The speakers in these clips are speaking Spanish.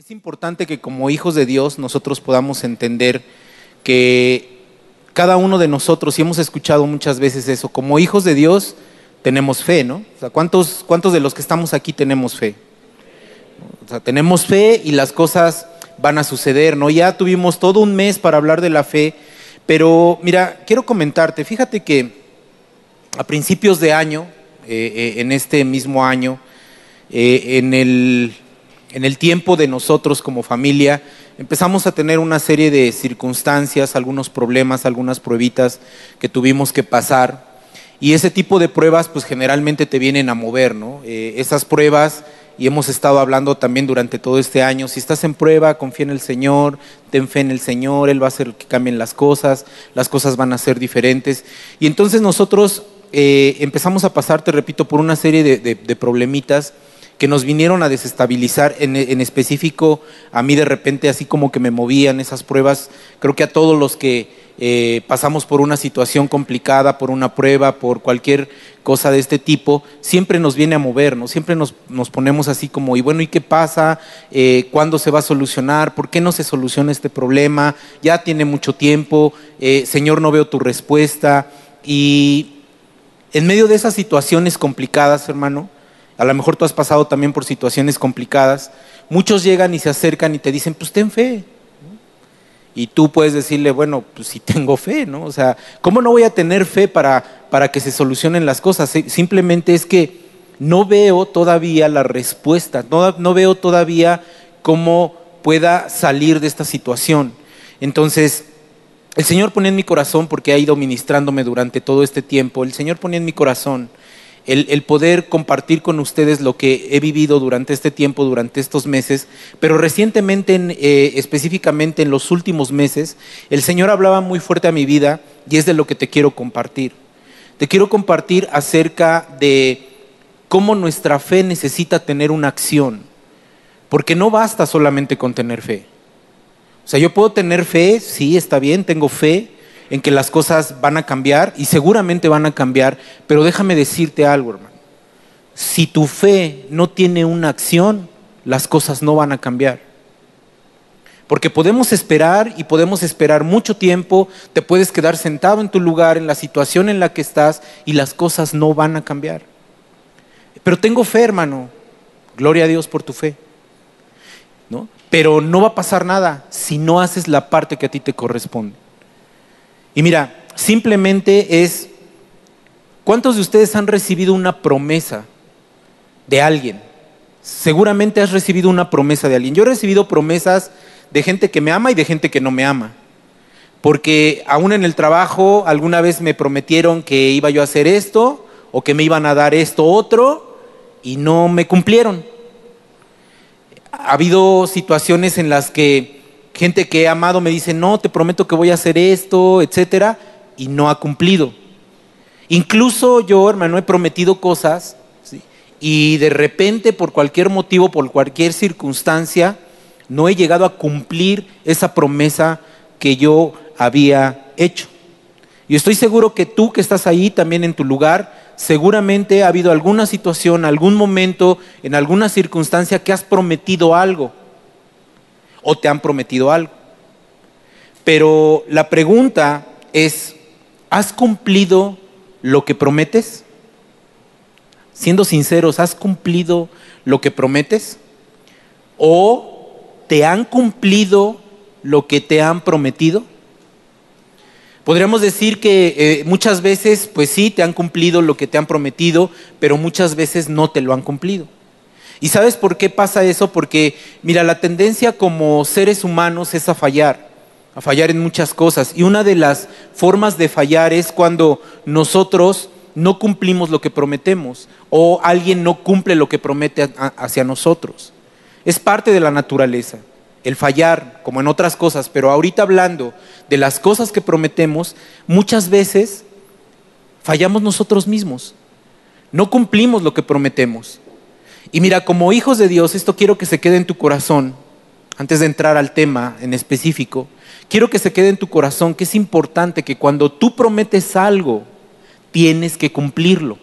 Es importante que como hijos de Dios nosotros podamos entender que cada uno de nosotros, y hemos escuchado muchas veces eso, como hijos de Dios tenemos fe, ¿no? O sea, ¿cuántos, cuántos de los que estamos aquí tenemos fe? O sea, tenemos fe y las cosas van a suceder, ¿no? Ya tuvimos todo un mes para hablar de la fe, pero mira, quiero comentarte, fíjate que a principios de año, eh, eh, en este mismo año, eh, en el en el tiempo de nosotros como familia, empezamos a tener una serie de circunstancias, algunos problemas, algunas pruebitas que tuvimos que pasar. Y ese tipo de pruebas, pues generalmente te vienen a mover, ¿no? Eh, esas pruebas, y hemos estado hablando también durante todo este año, si estás en prueba, confía en el Señor, ten fe en el Señor, Él va a hacer que cambien las cosas, las cosas van a ser diferentes. Y entonces nosotros eh, empezamos a pasar, te repito, por una serie de problemitas que nos vinieron a desestabilizar, en, específico a mí de repente así como que me movían esas pruebas, creo que a todos los que eh, pasamos por una situación complicada, por una prueba, por cualquier cosa de este tipo, siempre nos viene a mover, siempre nos, ponemos así como, y bueno, ¿y qué pasa? Eh, ¿Cuándo se va a solucionar? ¿Por qué no se soluciona este problema? Ya tiene mucho tiempo, eh, Señor, no veo tu respuesta. Y en medio de esas situaciones complicadas, hermano, a lo mejor tú has pasado también por situaciones complicadas, muchos llegan y se acercan y te dicen, pues ten fe. Y tú puedes decirle, bueno, pues si tengo fe, ¿no? O sea, ¿cómo no voy a tener fe para, para que se solucionen las cosas? Simplemente es que no veo todavía la respuesta, no, no veo todavía cómo pueda salir de esta situación. Entonces, el Señor pone en mi corazón, porque ha ido ministrándome durante todo este tiempo, el Señor pone en mi corazón el, poder compartir con ustedes lo que he vivido durante este tiempo, durante estos meses, pero recientemente, eh, específicamente en los últimos meses, el Señor hablaba muy fuerte a mi vida y es de lo que te quiero compartir. Te quiero compartir acerca de cómo nuestra fe necesita tener una acción, porque no basta solamente con tener fe. O sea, yo puedo tener fe, sí, está bien, tengo fe, en que las cosas van a cambiar y seguramente van a cambiar, pero déjame decirte algo, hermano. Si tu fe no tiene una acción, las cosas no van a cambiar. Porque podemos esperar y podemos esperar mucho tiempo, te puedes quedar sentado en tu lugar, en la situación en la que estás y las cosas no van a cambiar. Pero tengo fe, hermano. Gloria a Dios por tu fe. ¿No? Pero no va a pasar nada si no haces la parte que a ti te corresponde. Y mira, simplemente es, ¿cuántos de ustedes han recibido una promesa de alguien? Seguramente has recibido una promesa de alguien. Yo he recibido promesas de gente que me ama y de gente que no me ama. Porque aún en el trabajo alguna vez me prometieron que iba yo a hacer esto o que me iban a dar esto otro y no me cumplieron. Ha habido situaciones en las que gente que he amado me dice, no, te prometo que voy a hacer esto, etcétera, y no ha cumplido. Incluso yo, hermano, he prometido cosas y de repente, por cualquier motivo, por cualquier circunstancia, no he llegado a cumplir esa promesa que yo había hecho. Y estoy seguro que tú que estás ahí también en tu lugar, seguramente ha habido alguna situación, algún momento, en alguna circunstancia que has prometido algo o te han prometido algo. Pero la pregunta es, ¿has cumplido lo que prometes? Siendo sinceros, ¿has cumplido lo que prometes? ¿O te han cumplido lo que te han prometido? Podríamos decir que eh, muchas veces, pues sí, te han cumplido lo que te han prometido, pero muchas veces no te lo han cumplido. ¿Y sabes por qué pasa eso? Porque, mira, la tendencia como seres humanos es a fallar, a fallar en muchas cosas. Y una de las formas de fallar es cuando nosotros no cumplimos lo que prometemos o alguien no cumple lo que promete hacia nosotros. Es parte de la naturaleza, el fallar, como en otras cosas, pero ahorita hablando de las cosas que prometemos, muchas veces fallamos nosotros mismos. No cumplimos lo que prometemos. Y mira, como hijos de Dios, esto quiero que se quede en tu corazón, antes de entrar al tema en específico, quiero que se quede en tu corazón que es importante que cuando tú prometes algo, tienes que cumplirlo.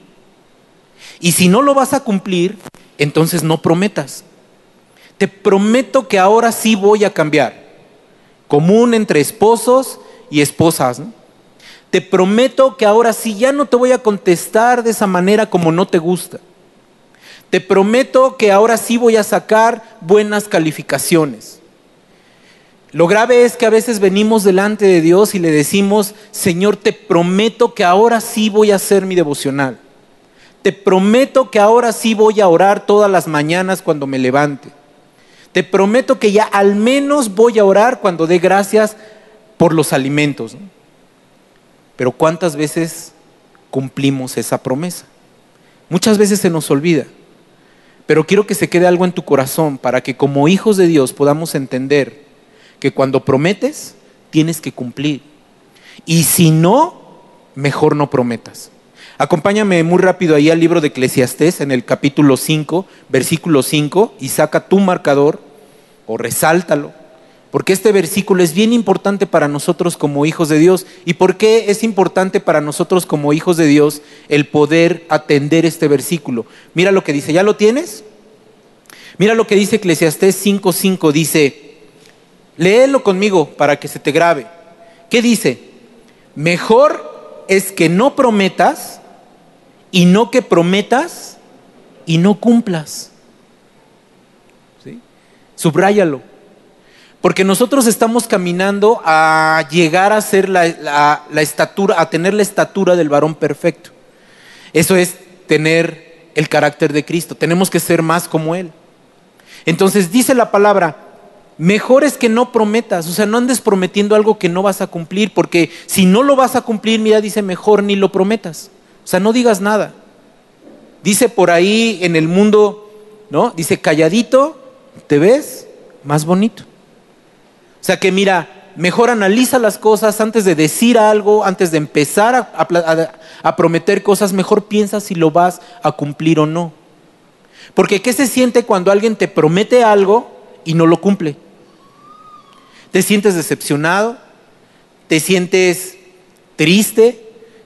Y si no lo vas a cumplir, entonces no prometas. Te prometo que ahora sí voy a cambiar. Común entre esposos y esposas. Te prometo que ahora sí ya no te voy a contestar de esa manera como no te gusta. Te prometo que ahora sí voy a sacar buenas calificaciones. Lo grave es que a veces venimos delante de Dios y le decimos, Señor, te prometo que ahora sí voy a hacer mi devocional. Te prometo que ahora sí voy a orar todas las mañanas cuando me levante. Te prometo que ya al menos voy a orar cuando dé gracias por los alimentos. Pero ¿cuántas veces cumplimos esa promesa? Muchas veces se nos olvida. Pero quiero que se quede algo en tu corazón para que como hijos de Dios podamos entender que cuando prometes, tienes que cumplir. Y si no, mejor no prometas. Acompáñame muy rápido ahí al libro de Eclesiastés en el capítulo 5, versículo 5, y saca tu marcador o resáltalo, porque este versículo es bien importante para nosotros como hijos de Dios. ¿Y por qué es importante para nosotros como hijos de Dios el poder atender este versículo? Mira lo que dice, ¿ya lo tienes? Mira lo que dice Eclesiastés 5:5, dice, Léelo conmigo para que se te grabe. ¿Qué dice? Mejor es que no prometas y no que prometas y no cumplas. ¿Sí? Subráyalo. Porque nosotros estamos caminando a llegar a ser la, estatura, a tener la estatura del varón perfecto. Eso es tener el carácter de Cristo. Tenemos que ser más como Él. Entonces dice la palabra, mejor es que no prometas, o sea, no andes prometiendo algo que no vas a cumplir, porque si no lo vas a cumplir, mira, dice, mejor ni lo prometas. O sea, no digas nada. Dice por ahí en el mundo, ¿no? Dice, calladito, te ves más bonito. Sea que mira, mejor analiza las cosas antes de decir algo, antes de empezar a, a prometer cosas, mejor piensa si lo vas a cumplir o no. Porque ¿qué se siente cuando alguien te promete algo y no lo cumple? te sientes decepcionado, te sientes triste,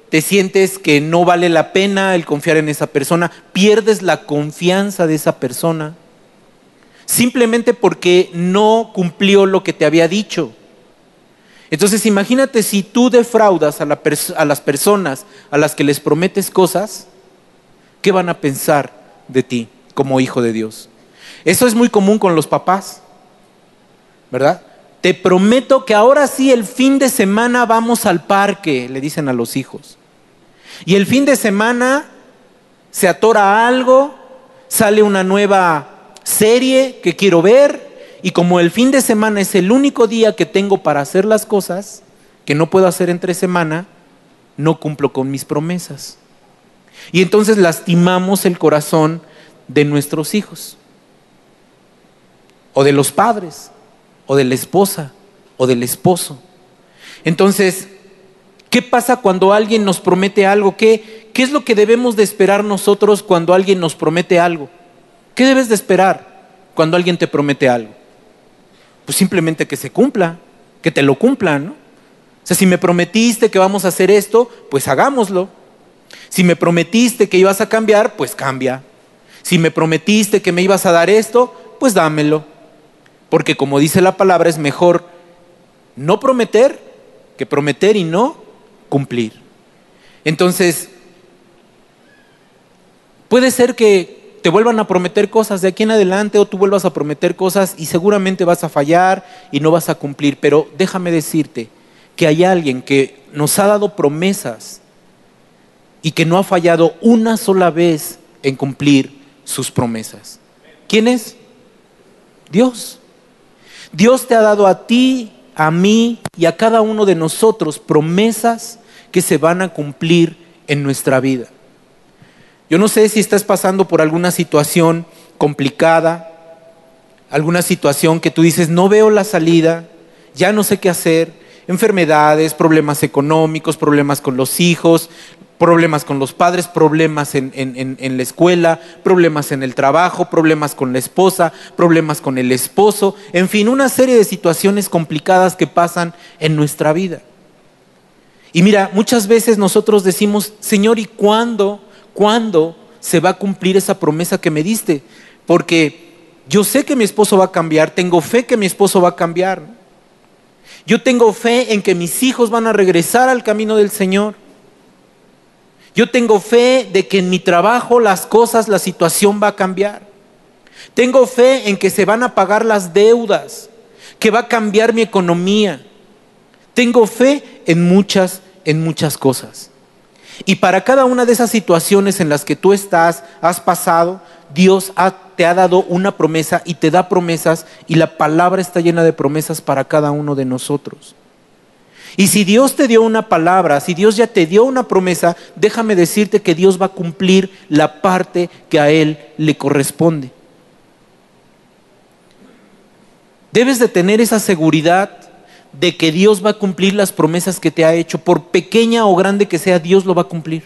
te sientes que no vale la pena el confiar en esa persona, pierdes la confianza de esa persona, simplemente porque no cumplió lo que te había dicho. Entonces imagínate si tú defraudas a, las personas a las que les prometes cosas, ¿qué van a pensar de ti como hijo de Dios? Eso es muy común con los papás, ¿verdad? te prometo que ahora sí el fin de semana vamos al parque, le dicen a los hijos. Y el fin de semana se atora algo, sale una nueva serie que quiero ver y como el fin de semana es el único día que tengo para hacer las cosas, que no puedo hacer entre semana, no cumplo con mis promesas. Y entonces lastimamos el corazón de nuestros hijos o de los padres o de la esposa o del esposo. Entonces, ¿qué pasa cuando alguien nos promete algo? ¿Qué, ¿Qué es lo que debemos de esperar nosotros cuando alguien nos promete algo? ¿Qué debes de esperar cuando alguien te promete algo? Pues simplemente que se cumpla, que te lo cumplan, ¿no? O sea, si me prometiste que vamos a hacer esto, pues hagámoslo. Si me prometiste que ibas a cambiar, pues cambia. Si me prometiste que me ibas a dar esto, pues dámelo. Porque como dice la palabra, es mejor no prometer que prometer y no cumplir. Entonces, puede ser que te vuelvan a prometer cosas de aquí en adelante o tú vuelvas a prometer cosas y seguramente vas a fallar y no vas a cumplir. Pero déjame decirte que hay alguien que nos ha dado promesas y que no ha fallado una sola vez en cumplir sus promesas. ¿Quién es? Dios. Dios te ha dado a ti, a mí y a cada uno de nosotros promesas que se van a cumplir en nuestra vida. Yo no sé si estás pasando por alguna situación complicada, alguna situación que tú dices, no veo la salida, ya no sé qué hacer, enfermedades, problemas económicos, problemas con los hijos, problemas con los padres, problemas en, la escuela, problemas en el trabajo, problemas con la esposa, problemas con el esposo, en fin, una serie de situaciones complicadas que pasan en nuestra vida. Y mira, muchas veces nosotros decimos, Señor, ¿y cuándo, cuándo se va a cumplir esa promesa que me diste? Porque Yo sé que mi esposo va a cambiar, tengo fe que mi esposo va a cambiar. Yo tengo fe en que mis hijos van a regresar al camino del Señor. Yo tengo fe de que en mi trabajo las cosas, la situación va a cambiar. Tengo fe en que se van a pagar las deudas, que va a cambiar mi economía. Tengo fe en muchas, en muchas cosas. Y para cada una de esas situaciones en las que tú estás, has pasado, Dios te ha dado una promesa y te da promesas y la palabra está llena de promesas para cada uno de nosotros. Y si Dios te dio una palabra, si Dios ya te dio una promesa, déjame decirte que Dios va a cumplir la parte que a Él le corresponde. Debes de tener esa seguridad de que Dios va a cumplir las promesas que te ha hecho, por pequeña o grande que sea, Dios lo va a cumplir.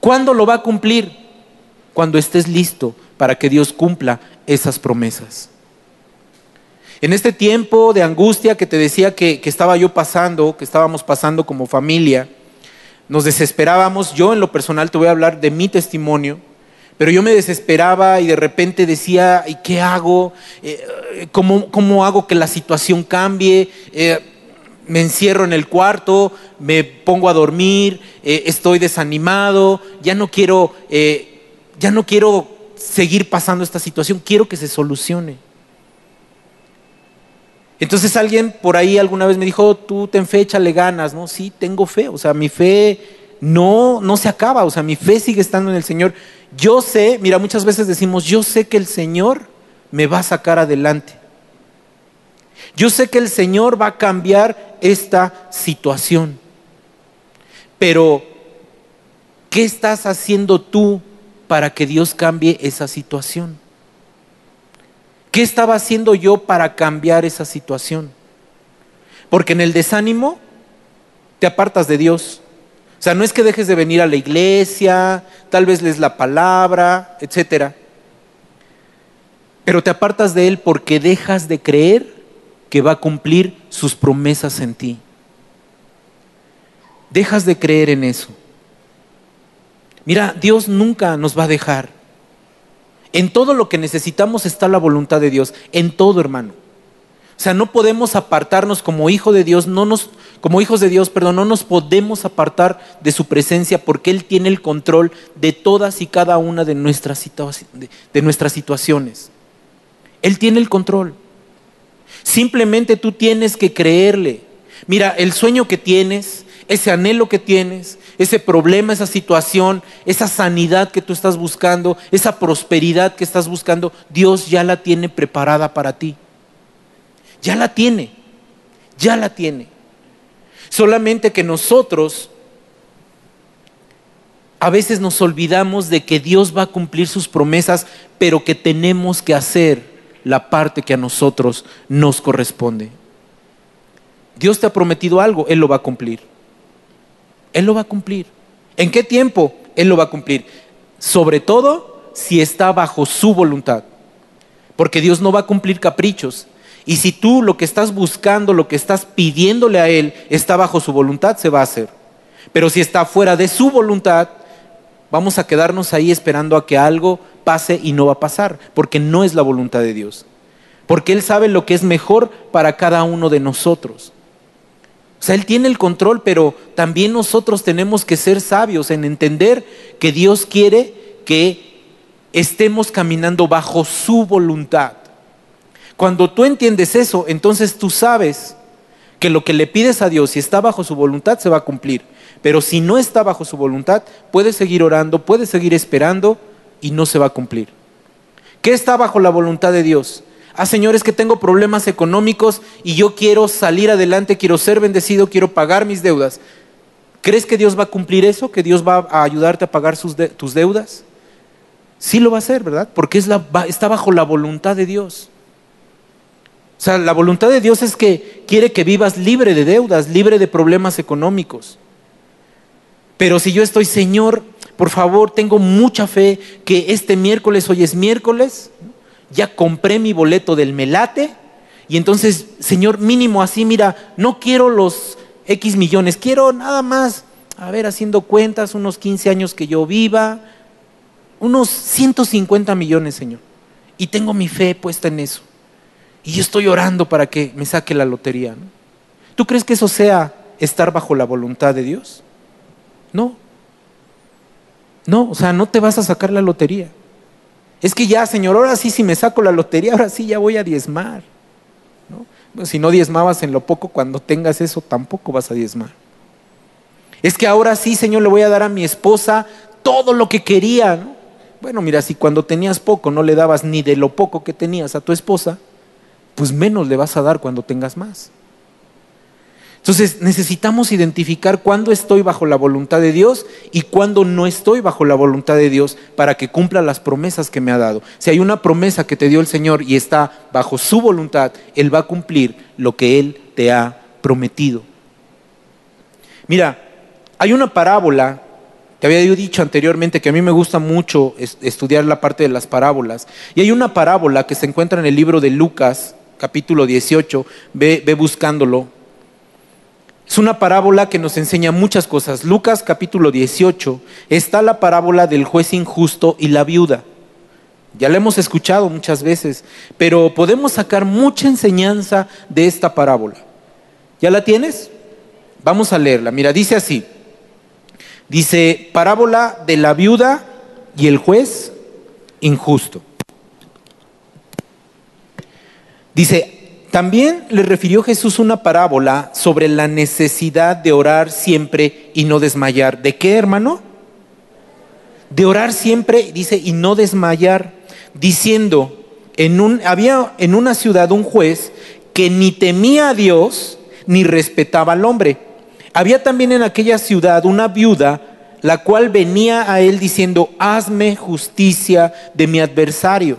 ¿Cuándo lo va a cumplir? Cuando estés listo para que Dios cumpla esas promesas. En este tiempo de angustia que te decía que, que estaba yo pasando, que estábamos pasando como familia, nos desesperábamos. Yo en lo personal te voy a hablar de mi testimonio pero yo me desesperaba y de repente decía, ¿y qué hago? Eh, ¿cómo, hago que la situación cambie? Eh, me encierro en el cuarto, me pongo a dormir, eh, estoy desanimado, ya no quiero, ya no quiero seguir pasando esta situación, quiero que se solucione. Entonces alguien por ahí alguna vez me dijo, tú ten fe, échale ganas, ¿no? Sí, tengo fe, o sea, mi fe no, no se acaba, o sea, mi fe sigue estando en el Señor. Yo sé, mira, muchas veces decimos, yo sé que el Señor me va a sacar adelante. Yo sé que el Señor va a cambiar esta situación. Pero, ¿qué estás haciendo tú para que Dios cambie esa situación? ¿Qué estaba haciendo yo para cambiar esa situación? Porque en el desánimo te apartas de Dios. O sea, no es que dejes de venir a la iglesia, tal vez lees la palabra, etcétera. Pero te apartas de Él porque dejas de creer que va a cumplir sus promesas en ti. Dejas de creer en eso. Mira, Dios nunca nos va a dejar. En todo lo que necesitamos está la voluntad de Dios, en todo hermano. O sea, no podemos apartarnos como hijo de Dios, no nos, como hijos de Dios, perdón, no nos podemos apartar de su presencia porque Él tiene el control de todas y cada una de nuestras, de nuestras situaciones. Él tiene el control. Simplemente tú tienes que creerle. Mira, el sueño que tienes, ese anhelo que tienes, ese problema, esa situación, esa sanidad que tú estás buscando, esa prosperidad que estás buscando, Dios ya la tiene preparada para ti. Ya la tiene, ya la tiene. Solamente que nosotros a veces nos olvidamos de que Dios va a cumplir sus promesas, pero que tenemos que hacer la parte que a nosotros nos corresponde. Dios te ha prometido algo, Él lo va a cumplir. Él lo va a cumplir. ¿En qué tiempo? Él lo va a cumplir. Sobre todo si está bajo su voluntad. Porque Dios no va a cumplir caprichos. Y si tú lo que estás buscando, lo que estás pidiéndole a Él, está bajo su voluntad, se va a hacer. Pero si está fuera de su voluntad, vamos a quedarnos ahí esperando a que algo pase y no va a pasar, porque no es la voluntad de Dios. Porque Él sabe lo que es mejor para cada uno de nosotros. O sea, Él tiene el control, pero también nosotros tenemos que ser sabios en entender que Dios quiere que estemos caminando bajo su voluntad. Cuando tú entiendes eso, entonces tú sabes que lo que le pides a Dios, si está bajo su voluntad, se va a cumplir. Pero si no está bajo su voluntad, puedes seguir orando, puedes seguir esperando y no se va a cumplir. ¿Qué está bajo la voluntad de Dios? Ah, señores, que tengo problemas económicos y yo quiero salir adelante, quiero ser bendecido, quiero pagar mis deudas. ¿Crees que Dios va a cumplir eso? ¿Que Dios va a ayudarte a pagar tus deudas? Sí lo va a hacer, ¿verdad? Porque está bajo la voluntad de Dios. O sea, la voluntad de Dios es que quiere que vivas libre de deudas, libre de problemas económicos. Pero si yo estoy, Señor, por favor, tengo mucha fe que este miércoles, hoy es miércoles, ya compré mi boleto del Melate y entonces, Señor, mínimo así, mira, no quiero los X millones, quiero nada más, a ver, haciendo cuentas, unos 15 años que yo viva, unos 150 millones, Señor. y tengo mi fe puesta en eso. Y estoy orando para que me saque la lotería. ¿Tú crees que eso sea estar bajo la voluntad de Dios? No. No, o sea, no te vas a sacar la lotería. Es que ya, Señor, ahora sí, si me saco la lotería, ahora sí ya voy a diezmar. si no diezmabas en lo poco, cuando tengas eso tampoco vas a diezmar. Es que ahora sí, Señor, le voy a dar a mi esposa todo lo que quería. Bueno, mira, si cuando tenías poco no le dabas ni de lo poco que tenías a tu esposa, pues menos le vas a dar cuando tengas más. Entonces necesitamos identificar cuándo estoy bajo la voluntad de Dios y cuándo no estoy bajo la voluntad de Dios para que cumpla las promesas que me ha dado. Si hay una promesa que te dio el Señor y está bajo su voluntad, Él va a cumplir lo que Él te ha prometido. Mira, hay una parábola, te había dicho anteriormente que a mí me gusta mucho estudiar la parte de las parábolas, y hay una parábola que se encuentra en el libro de Lucas, capítulo 18, ve, ve buscándolo es una parábola que nos enseña muchas cosas. Lucas capítulo 18 está la parábola del juez injusto y la viuda. Ya la hemos escuchado muchas veces, pero podemos sacar mucha enseñanza de esta parábola. ¿Ya la tienes? Vamos a leerla. Mira, dice así. Dice, parábola de la viuda y el juez injusto. Dice, también le refirió Jesús una parábola sobre la necesidad de orar siempre y no desmayar. ¿De qué, hermano? De orar siempre, dice, y no desmayar, diciendo, en un, había en una ciudad un juez que ni temía a Dios ni respetaba al hombre. Había también en aquella ciudad una viuda, la cual venía a él diciendo, hazme justicia de mi adversario.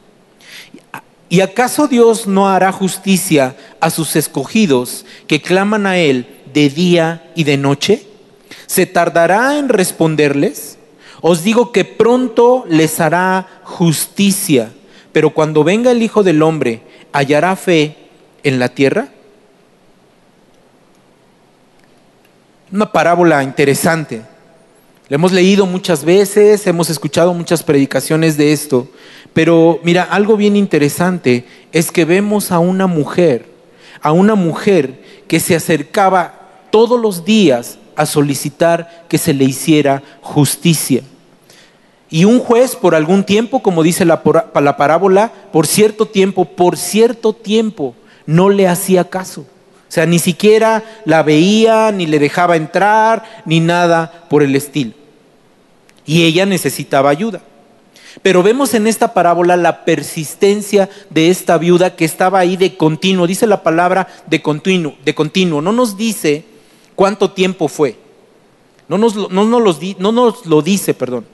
¿Y acaso Dios no hará justicia a sus escogidos que claman a Él de día y de noche? ¿Se tardará en responderles? Os digo que pronto les hará justicia, pero cuando venga el Hijo del Hombre, ¿hallará fe en la tierra? Una parábola interesante. La hemos leído muchas veces, hemos escuchado muchas predicaciones de esto, pero mira, algo bien interesante es que vemos a una mujer, a una mujer que se acercaba todos los días a solicitar que se le hiciera justicia. Y un juez por algún tiempo, como dice la, la parábola, por cierto tiempo, por cierto tiempo, no le hacía caso. O sea, ni siquiera la veía, ni le dejaba entrar, ni nada por el estilo. Y ella necesitaba ayuda. Pero vemos en esta parábola la persistencia de esta viuda que estaba ahí de continuo. Dice la palabra de continuo, de continuo. No nos dice cuánto tiempo fue. No nos, no, no nos lo dice, perdón.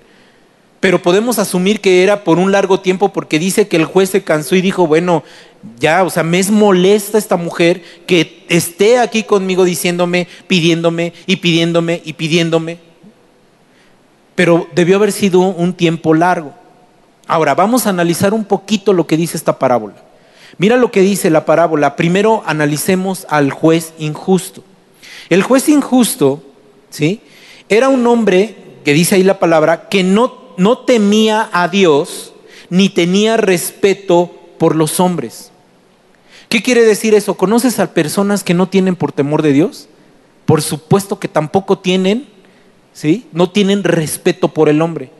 Pero podemos asumir que era por un largo tiempo porque dice que el juez se cansó y dijo, bueno, ya, o sea, me es molesta esta mujer que esté aquí conmigo diciéndome, pidiéndome y pidiéndome y pidiéndome. Pero debió haber sido un tiempo largo. Ahora, vamos a analizar un poquito lo que dice esta parábola. Mira lo que dice la parábola. Primero analicemos al juez injusto. El juez injusto, ¿sí? Era un hombre, que dice ahí la palabra, que no, no temía a Dios ni tenía respeto por los hombres. ¿Qué quiere decir eso? ¿Conoces a personas que no tienen por temor de Dios? Por supuesto que tampoco tienen, ¿sí? No tienen respeto por el hombre.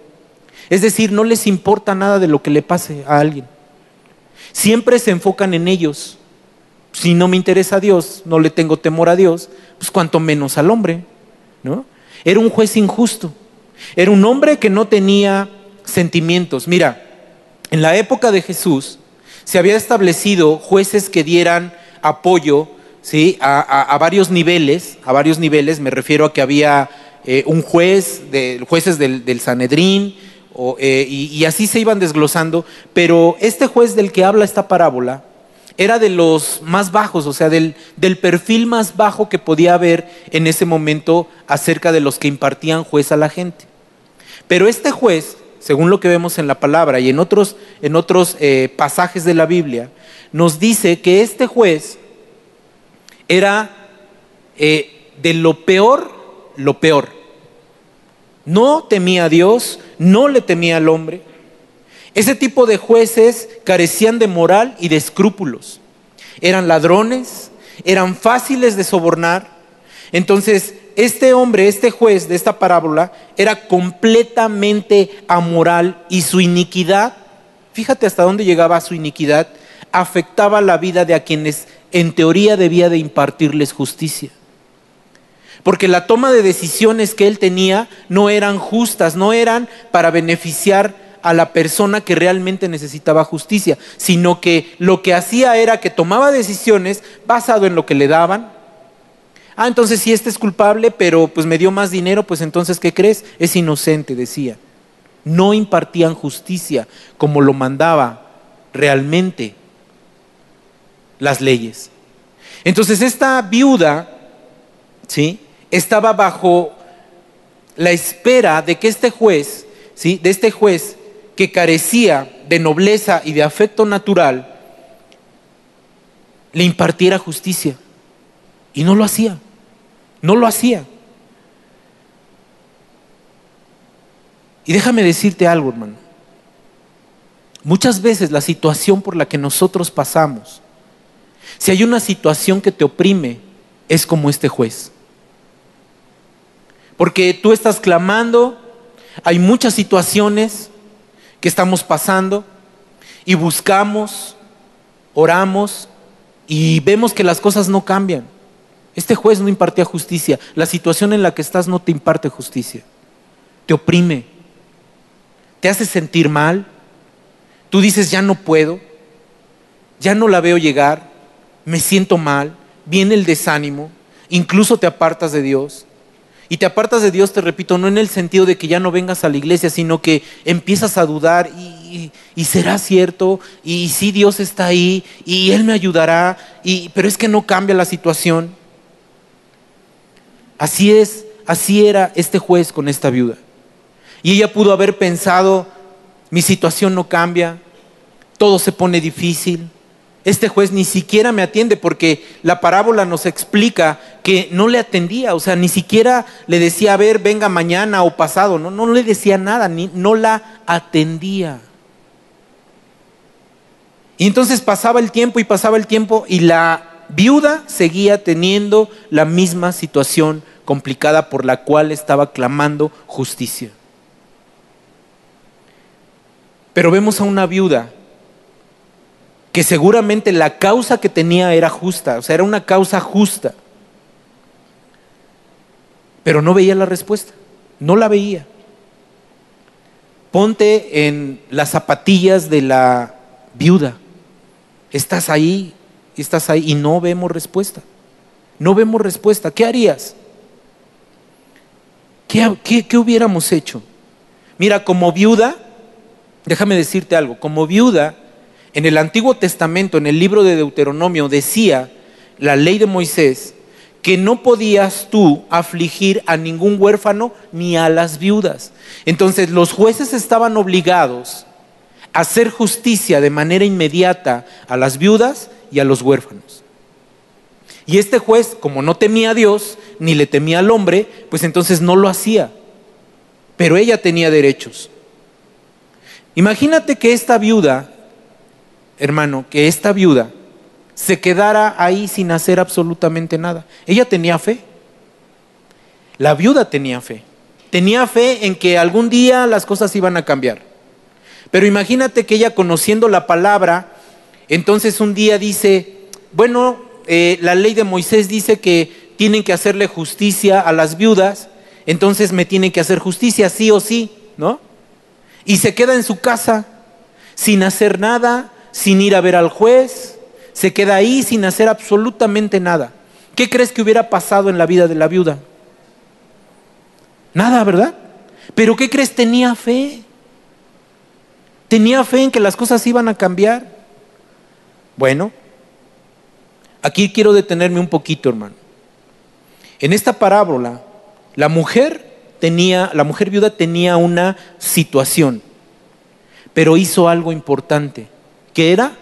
Es decir, no les importa nada de lo que le pase a alguien. Siempre se enfocan en ellos. Si no me interesa a Dios, no le tengo temor a Dios, pues cuanto menos al hombre, ¿no? Era un juez injusto. Era un hombre que no tenía sentimientos. Mira, en la época de Jesús se había establecido jueces que dieran apoyo ¿sí? a, varios niveles, a varios niveles, me refiero a que había eh, un juez, jueces del, del Sanedrín, eh, y, así se iban desglosando, pero este juez del que habla esta parábola era de los más bajos, o sea, del, del, perfil más bajo que podía haber en ese momento acerca de los que impartían juez a la gente. Pero este juez, según lo que vemos en la palabra y en otros, en otros eh, pasajes de la Biblia, nos dice que este juez era eh, de lo peor, lo peor. No temía a Dios, no le temía al hombre. Ese tipo de jueces carecían de moral y de escrúpulos. Eran ladrones, eran fáciles de sobornar. Entonces, este hombre, este juez de esta parábola, era completamente amoral y su iniquidad, fíjate hasta dónde llegaba su iniquidad, afectaba la vida de a quienes en teoría debía de impartirles justicia. Porque la toma de decisiones que él tenía no eran justas, no eran para beneficiar a la persona que realmente necesitaba justicia, sino que lo que hacía era que tomaba decisiones basado en lo que le daban. Ah, entonces si este es culpable, pero pues me dio más dinero, pues entonces ¿qué crees? Es inocente, decía. No impartían justicia como lo mandaba realmente las leyes. Entonces esta viuda, ¿sí? Estaba bajo la espera de que este juez, ¿sí? De este juez que carecía de nobleza y de afecto natural, le impartiera justicia. Y no lo hacía. No lo hacía. Y déjame decirte algo, hermano. Muchas veces la situación por la que nosotros pasamos si hay una situación que te oprime, es como este juez. Porque tú estás clamando, hay muchas situaciones que estamos pasando y buscamos, oramos y vemos que las cosas no cambian. Este juez no impartía justicia. La situación en la que estás no te imparte justicia. Te oprime. Te hace sentir mal. Tú dices, ya no puedo. Ya no la veo llegar me siento mal, viene el desánimo, incluso te apartas de Dios. Y te apartas de Dios, te repito, no en el sentido de que ya no vengas a la iglesia, sino que empiezas a dudar y, será cierto, y sí Dios está ahí, y Él me ayudará, pero es que no cambia la situación. Así es, así era este juez con esta viuda. Y ella pudo haber pensado, mi situación no cambia, todo se pone difícil, este juez ni siquiera me atiende porque la parábola nos explica que no le atendía, o sea, ni siquiera le decía, a ver, venga mañana o pasado, no, no le decía nada, ni, no la atendía. Y entonces pasaba el tiempo y pasaba el tiempo y la viuda seguía teniendo la misma situación complicada por la cual estaba clamando justicia. Pero vemos a una viuda que seguramente la causa que tenía era justa, o sea, era una causa justa. Pero no veía la respuesta, no la veía. Ponte en las zapatillas de la viuda. Estás ahí, estás ahí y no vemos respuesta. No vemos respuesta. ¿Qué harías? ¿Qué, qué hubiéramos hecho? Mira, como viuda, déjame decirte algo, como viuda, en el Antiguo Testamento, en el libro de Deuteronomio, decía la ley de Moisés que no podías tú afligir a ningún huérfano ni a las viudas. Entonces los jueces estaban obligados a hacer justicia de manera inmediata a las viudas y a los huérfanos. Y este juez, como no temía a Dios, ni le temía al hombre, pues entonces no lo hacía. Pero ella tenía derechos. Imagínate que esta viuda hermano, que esta viuda se quedara ahí sin hacer absolutamente nada. Ella tenía fe. La viuda tenía fe. Tenía fe en que algún día las cosas iban a cambiar. Pero imagínate que ella conociendo la palabra, entonces un día dice, bueno, eh, la ley de Moisés dice que tienen que hacerle justicia a las viudas, entonces me tienen que hacer justicia, sí o sí, ¿no? Y se queda en su casa sin hacer nada, sin ir a ver al juez, se queda ahí sin hacer absolutamente nada. ¿Qué crees que hubiera pasado en la vida de la viuda? Nada, ¿verdad? Pero ¿qué crees? Tenía fe. Tenía fe en que las cosas iban a cambiar. Bueno, Aquí quiero detenerme un poquito, hermano. En esta parábola, la mujer tenía, la mujer viuda tenía una situación, pero hizo algo importante, que era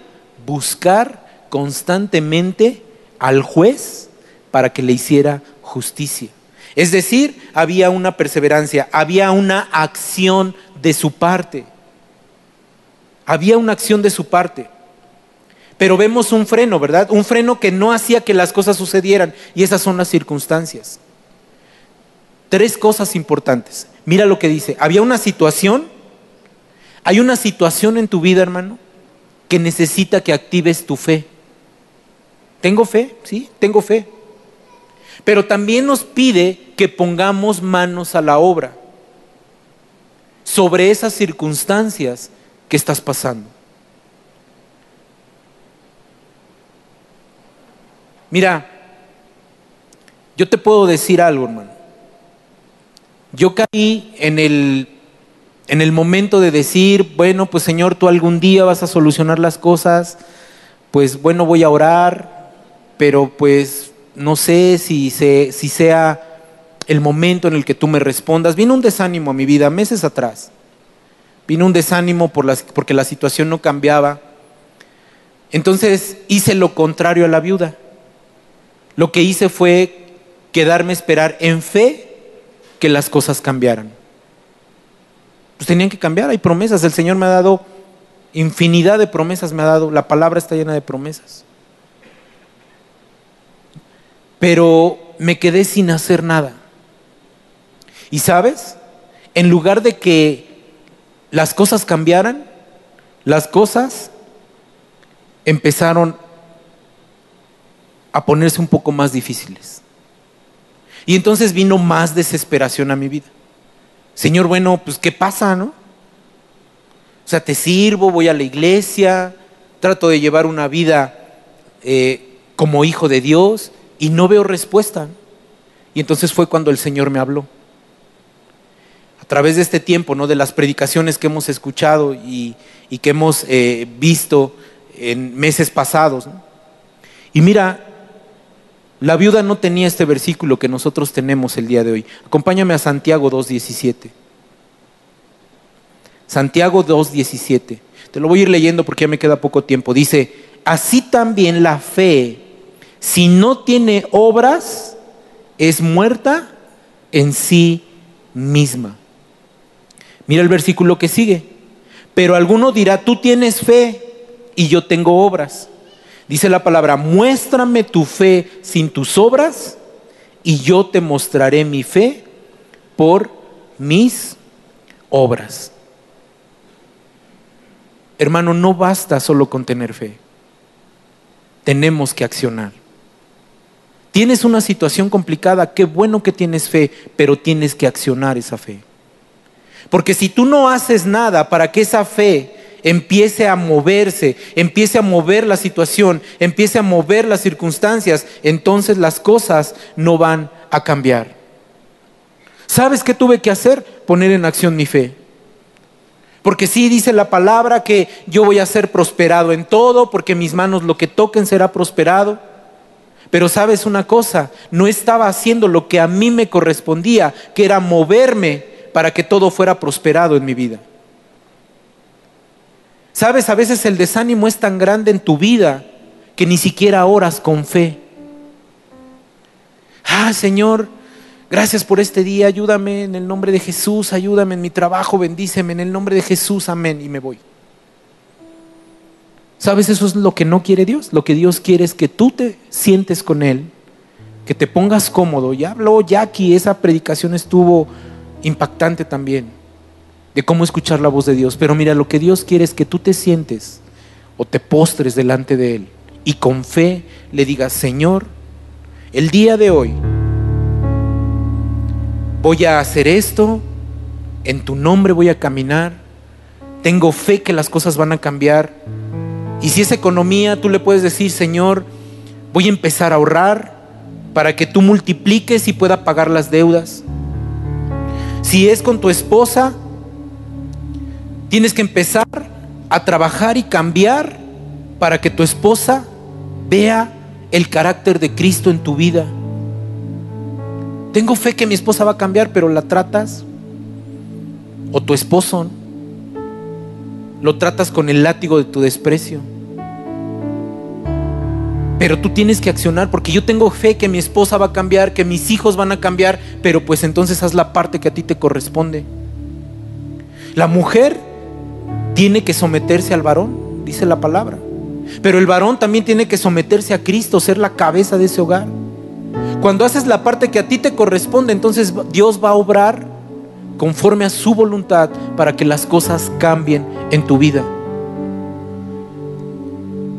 buscar constantemente al juez para que le hiciera justicia. Es decir, había una perseverancia, había una acción de su parte. Había una acción de su parte. Pero vemos un freno, ¿verdad? Un freno que no hacía que las cosas sucedieran. Y esas son las circunstancias. Tres cosas importantes. Mira lo que dice. Había una situación. Hay una situación en tu vida, hermano, que necesita que actives tu fe. ¿Tengo fe? Sí, tengo fe. Pero también nos pide que pongamos manos a la obra sobre esas circunstancias que estás pasando. Mira, yo te puedo decir algo, hermano. Yo caí en el, en el momento de decir, bueno, pues Señor, tú algún día vas a solucionar las cosas, pues bueno, voy a orar, pero pues no sé si, si sea el momento en el que tú me respondas. Vino un desánimo a mi vida meses atrás. Vino un desánimo por las, porque la situación no cambiaba. Entonces hice lo contrario a la viuda. Lo que hice fue quedarme a esperar en fe que las cosas cambiaran. Pues tenían que cambiar, hay promesas. El Señor me ha dado infinidad de promesas, me ha dado, la palabra está llena de promesas. Pero me quedé sin hacer nada. Y sabes, en lugar de que las cosas cambiaran, las cosas empezaron a ponerse un poco más difíciles. Y entonces vino más desesperación a mi vida. Señor, bueno, pues ¿qué pasa, no? O sea, te sirvo, voy a la iglesia, trato de llevar una vida eh, como hijo de Dios y no veo respuesta. Y entonces fue cuando el Señor me habló. A través de este tiempo, ¿no? De las predicaciones que hemos escuchado y, que hemos eh, visto en meses pasados. Y mira, la viuda no tenía este versículo que nosotros tenemos el día de hoy. Acompáñame a Santiago 2.17. Santiago 2.17. Te lo voy a ir leyendo porque ya me queda poco tiempo. Dice, así también la fe, si no tiene obras, es muerta en sí misma. Mira el versículo que sigue. Pero alguno dirá, tú tienes fe y yo tengo obras. Dice la palabra, muéstrame tu fe sin tus obras y yo te mostraré mi fe por mis obras. Hermano, no basta solo con tener fe. Tenemos que accionar. Tienes una situación complicada, qué bueno que tienes fe, pero tienes que accionar esa fe. Porque si tú no haces nada para que esa fe empiece a moverse, empiece a mover la situación, empiece a mover las circunstancias, entonces las cosas no van a cambiar. ¿Sabes qué tuve que hacer? Poner en acción mi fe. Porque sí dice la palabra que yo voy a ser prosperado en todo, porque mis manos lo que toquen será prosperado. Pero sabes una cosa, no estaba haciendo lo que a mí me correspondía, que era moverme para que todo fuera prosperado en mi vida. Sabes, a veces el desánimo es tan grande en tu vida que ni siquiera oras con fe. Ah, Señor, gracias por este día, ayúdame en el nombre de Jesús, ayúdame en mi trabajo, bendíceme en el nombre de Jesús, amén, y me voy. ¿Sabes? Eso es lo que no quiere Dios. Lo que Dios quiere es que tú te sientes con Él, que te pongas cómodo. Ya habló Jackie, esa predicación estuvo impactante también de cómo escuchar la voz de Dios. Pero mira, lo que Dios quiere es que tú te sientes o te postres delante de Él y con fe le digas, Señor, el día de hoy voy a hacer esto, en tu nombre voy a caminar, tengo fe que las cosas van a cambiar. Y si es economía, tú le puedes decir, Señor, voy a empezar a ahorrar para que tú multipliques y pueda pagar las deudas. Si es con tu esposa, Tienes que empezar a trabajar y cambiar para que tu esposa vea el carácter de Cristo en tu vida. Tengo fe que mi esposa va a cambiar, pero la tratas. O tu esposo. Lo tratas con el látigo de tu desprecio. Pero tú tienes que accionar porque yo tengo fe que mi esposa va a cambiar, que mis hijos van a cambiar, pero pues entonces haz la parte que a ti te corresponde. La mujer tiene que someterse al varón, dice la palabra. Pero el varón también tiene que someterse a Cristo, ser la cabeza de ese hogar. Cuando haces la parte que a ti te corresponde, entonces Dios va a obrar conforme a su voluntad para que las cosas cambien en tu vida.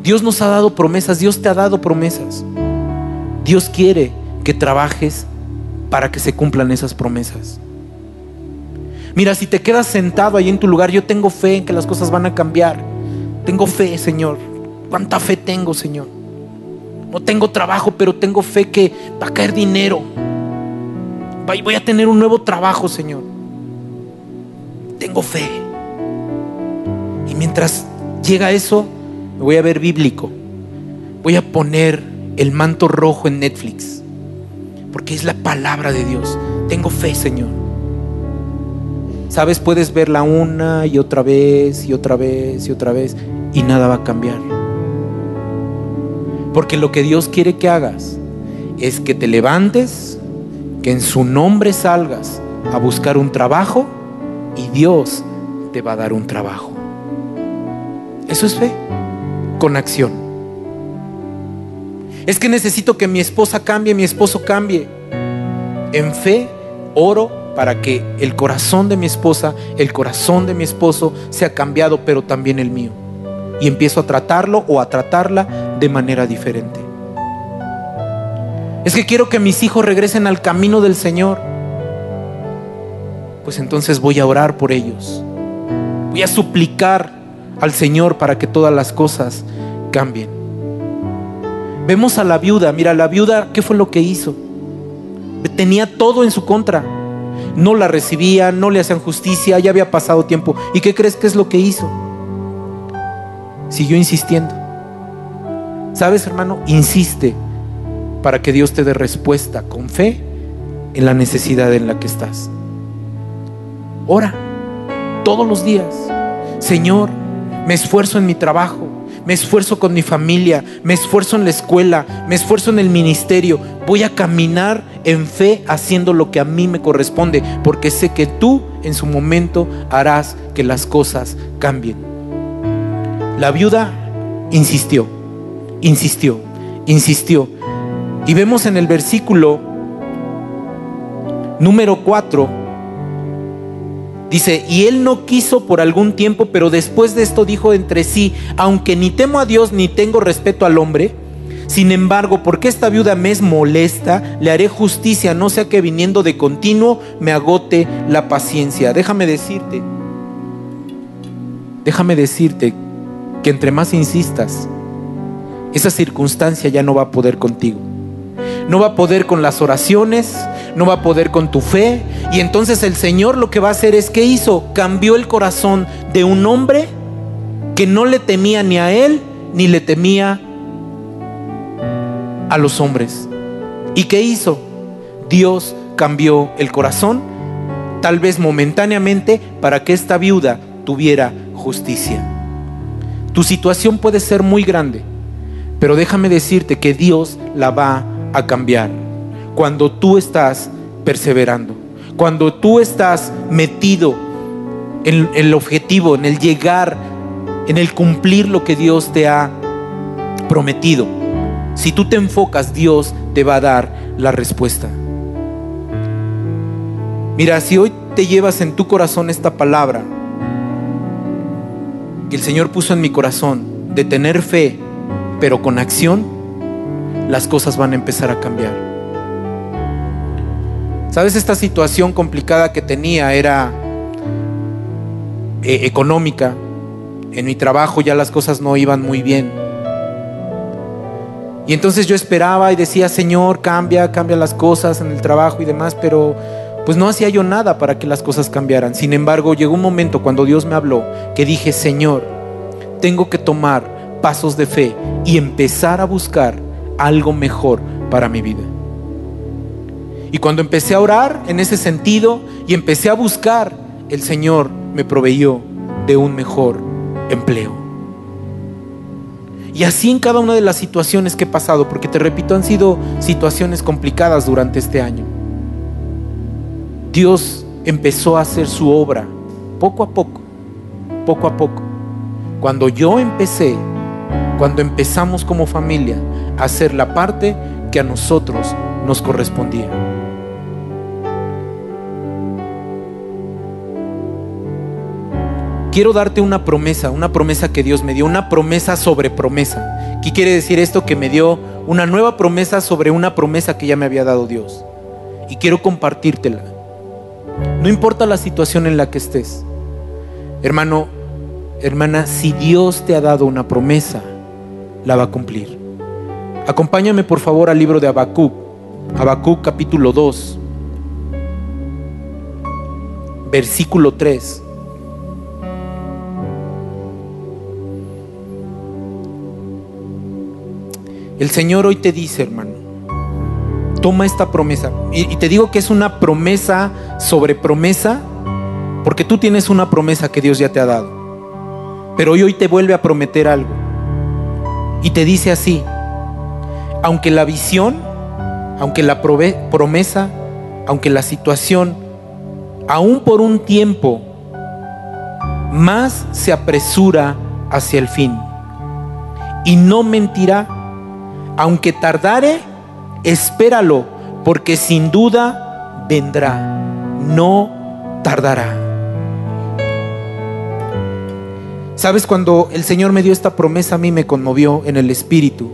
Dios nos ha dado promesas, Dios te ha dado promesas. Dios quiere que trabajes para que se cumplan esas promesas. Mira, si te quedas sentado ahí en tu lugar, yo tengo fe en que las cosas van a cambiar. Tengo fe, Señor. ¿Cuánta fe tengo, Señor? No tengo trabajo, pero tengo fe que va a caer dinero. Voy a tener un nuevo trabajo, Señor. Tengo fe. Y mientras llega eso, me voy a ver bíblico. Voy a poner el manto rojo en Netflix. Porque es la palabra de Dios. Tengo fe, Señor. Sabes, puedes verla una y otra vez y otra vez y otra vez y nada va a cambiar. Porque lo que Dios quiere que hagas es que te levantes, que en su nombre salgas a buscar un trabajo y Dios te va a dar un trabajo. Eso es fe con acción. Es que necesito que mi esposa cambie, mi esposo cambie. En fe oro para que el corazón de mi esposa, el corazón de mi esposo sea cambiado, pero también el mío. Y empiezo a tratarlo o a tratarla de manera diferente. Es que quiero que mis hijos regresen al camino del Señor. Pues entonces voy a orar por ellos. Voy a suplicar al Señor para que todas las cosas cambien. Vemos a la viuda, mira, la viuda, ¿qué fue lo que hizo? Tenía todo en su contra. No la recibía, no le hacían justicia, ya había pasado tiempo. ¿Y qué crees que es lo que hizo? Siguió insistiendo. ¿Sabes, hermano? Insiste para que Dios te dé respuesta con fe en la necesidad en la que estás. Ora todos los días. Señor, me esfuerzo en mi trabajo, me esfuerzo con mi familia, me esfuerzo en la escuela, me esfuerzo en el ministerio. Voy a caminar en fe haciendo lo que a mí me corresponde, porque sé que tú en su momento harás que las cosas cambien. La viuda insistió, insistió, insistió. Y vemos en el versículo número 4 Dice, y él no quiso por algún tiempo, pero después de esto dijo entre sí, aunque ni temo a Dios ni tengo respeto al hombre, sin embargo, porque esta viuda me es molesta, le haré justicia, no sea que viniendo de continuo me agote la paciencia. Déjame decirte, déjame decirte que entre más insistas, esa circunstancia ya no va a poder contigo. No va a poder con las oraciones, no va a poder con tu fe. Y entonces el Señor lo que va a hacer es, ¿qué hizo? Cambió el corazón de un hombre que no le temía ni a él, ni le temía a los hombres. ¿Y qué hizo? Dios cambió el corazón, tal vez momentáneamente, para que esta viuda tuviera justicia. Tu situación puede ser muy grande, pero déjame decirte que Dios la va a cambiar cuando tú estás perseverando, cuando tú estás metido en el objetivo, en el llegar, en el cumplir lo que Dios te ha prometido. Si tú te enfocas, Dios te va a dar la respuesta. Mira, si hoy te llevas en tu corazón esta palabra que el Señor puso en mi corazón de tener fe, pero con acción, las cosas van a empezar a cambiar. ¿Sabes? Esta situación complicada que tenía era eh, económica. En mi trabajo ya las cosas no iban muy bien. Y entonces yo esperaba y decía, Señor, cambia, cambia las cosas en el trabajo y demás, pero pues no hacía yo nada para que las cosas cambiaran. Sin embargo, llegó un momento cuando Dios me habló que dije, Señor, tengo que tomar pasos de fe y empezar a buscar algo mejor para mi vida. Y cuando empecé a orar en ese sentido y empecé a buscar, el Señor me proveyó de un mejor empleo. Y así en cada una de las situaciones que he pasado, porque te repito, han sido situaciones complicadas durante este año. Dios empezó a hacer su obra poco a poco, poco a poco. Cuando yo empecé, cuando empezamos como familia a hacer la parte que a nosotros nos correspondía. Quiero darte una promesa, una promesa que Dios me dio, una promesa sobre promesa. ¿Qué quiere decir esto? Que me dio una nueva promesa sobre una promesa que ya me había dado Dios. Y quiero compartírtela. No importa la situación en la que estés. Hermano, hermana, si Dios te ha dado una promesa, la va a cumplir. Acompáñame por favor al libro de Habacuc, Habacuc capítulo 2, versículo 3. El Señor hoy te dice, hermano, toma esta promesa. Y, te digo que es una promesa sobre promesa, porque tú tienes una promesa que Dios ya te ha dado. Pero hoy, hoy te vuelve a prometer algo. Y te dice así, aunque la visión, aunque la promesa, aunque la situación, aún por un tiempo, más se apresura hacia el fin. Y no mentirá aunque tardare, espéralo, porque sin duda vendrá, no tardará. ¿Sabes cuando el Señor me dio esta promesa a mí me conmovió en el espíritu?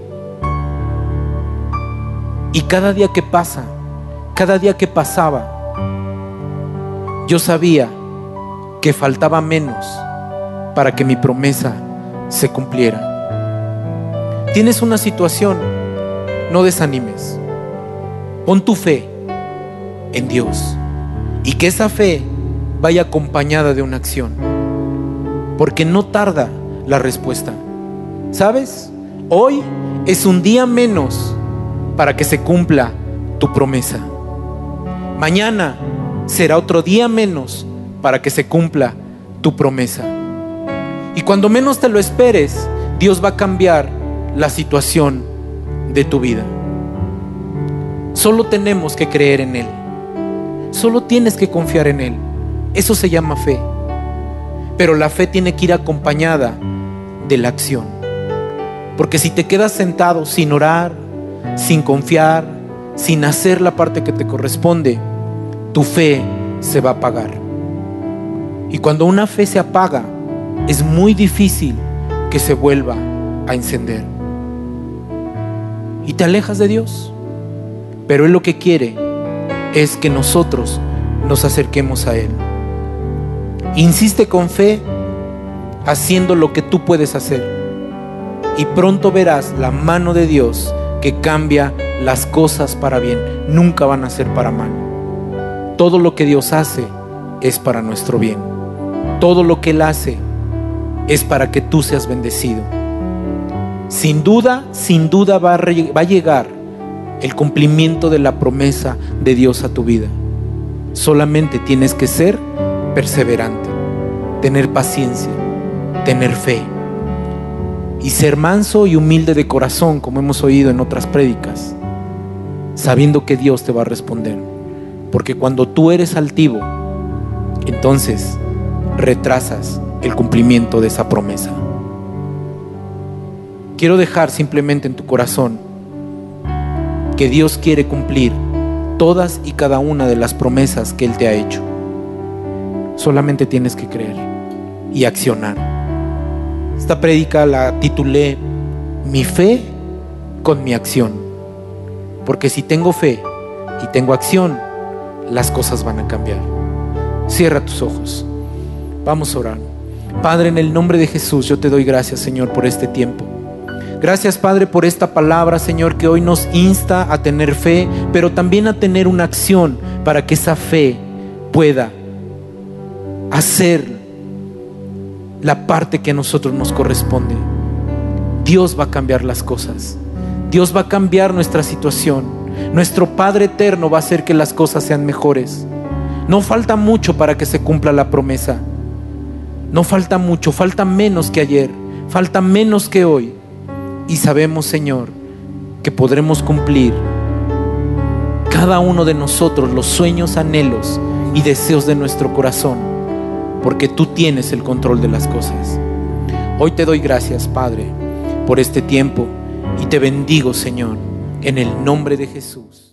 Y cada día que pasa, cada día que pasaba, yo sabía que faltaba menos para que mi promesa se cumpliera. Tienes una situación, no desanimes. Pon tu fe en Dios y que esa fe vaya acompañada de una acción. Porque no tarda la respuesta. ¿Sabes? Hoy es un día menos para que se cumpla tu promesa. Mañana será otro día menos para que se cumpla tu promesa. Y cuando menos te lo esperes, Dios va a cambiar la situación de tu vida. Solo tenemos que creer en Él. Solo tienes que confiar en Él. Eso se llama fe. Pero la fe tiene que ir acompañada de la acción. Porque si te quedas sentado sin orar, sin confiar, sin hacer la parte que te corresponde, tu fe se va a apagar. Y cuando una fe se apaga, es muy difícil que se vuelva a encender y te alejas de Dios. Pero Él lo que quiere es que nosotros nos acerquemos a Él. Insiste con fe haciendo lo que tú puedes hacer. Y pronto verás la mano de Dios que cambia las cosas para bien. Nunca van a ser para mal. Todo lo que Dios hace es para nuestro bien. Todo lo que Él hace es para que tú seas bendecido. Sin duda, sin duda va a, llegar el cumplimiento de la promesa de Dios a tu vida. Solamente tienes que ser perseverante, tener paciencia, tener fe y ser manso y humilde de corazón, como hemos oído en otras prédicas, sabiendo que Dios te va a responder. Porque cuando tú eres altivo, entonces retrasas el cumplimiento de esa promesa quiero dejar simplemente en tu corazón que Dios quiere cumplir todas y cada una de las promesas que Él te ha hecho. Solamente tienes que creer y accionar. Esta prédica la titulé Mi fe con mi acción. Porque si tengo fe y tengo acción, las cosas van a cambiar. Cierra tus ojos. Vamos a orar. Padre, en el nombre de Jesús, yo te doy gracias, Señor, por este tiempo. Gracias Padre por esta palabra, Señor, que hoy nos insta a tener fe, pero también a tener una acción para que esa fe pueda hacer la parte que a nosotros nos corresponde. Dios va a cambiar las cosas. Dios va a cambiar nuestra situación. Nuestro Padre eterno va a hacer que las cosas sean mejores. No falta mucho para que se cumpla la promesa. No falta mucho, falta menos que ayer, falta menos que hoy. Y sabemos, Señor, que podremos cumplir cada uno de nosotros los sueños, anhelos y deseos de nuestro corazón, porque tú tienes el control de las cosas. Hoy te doy gracias, Padre, por este tiempo y te bendigo, Señor, en el nombre de Jesús.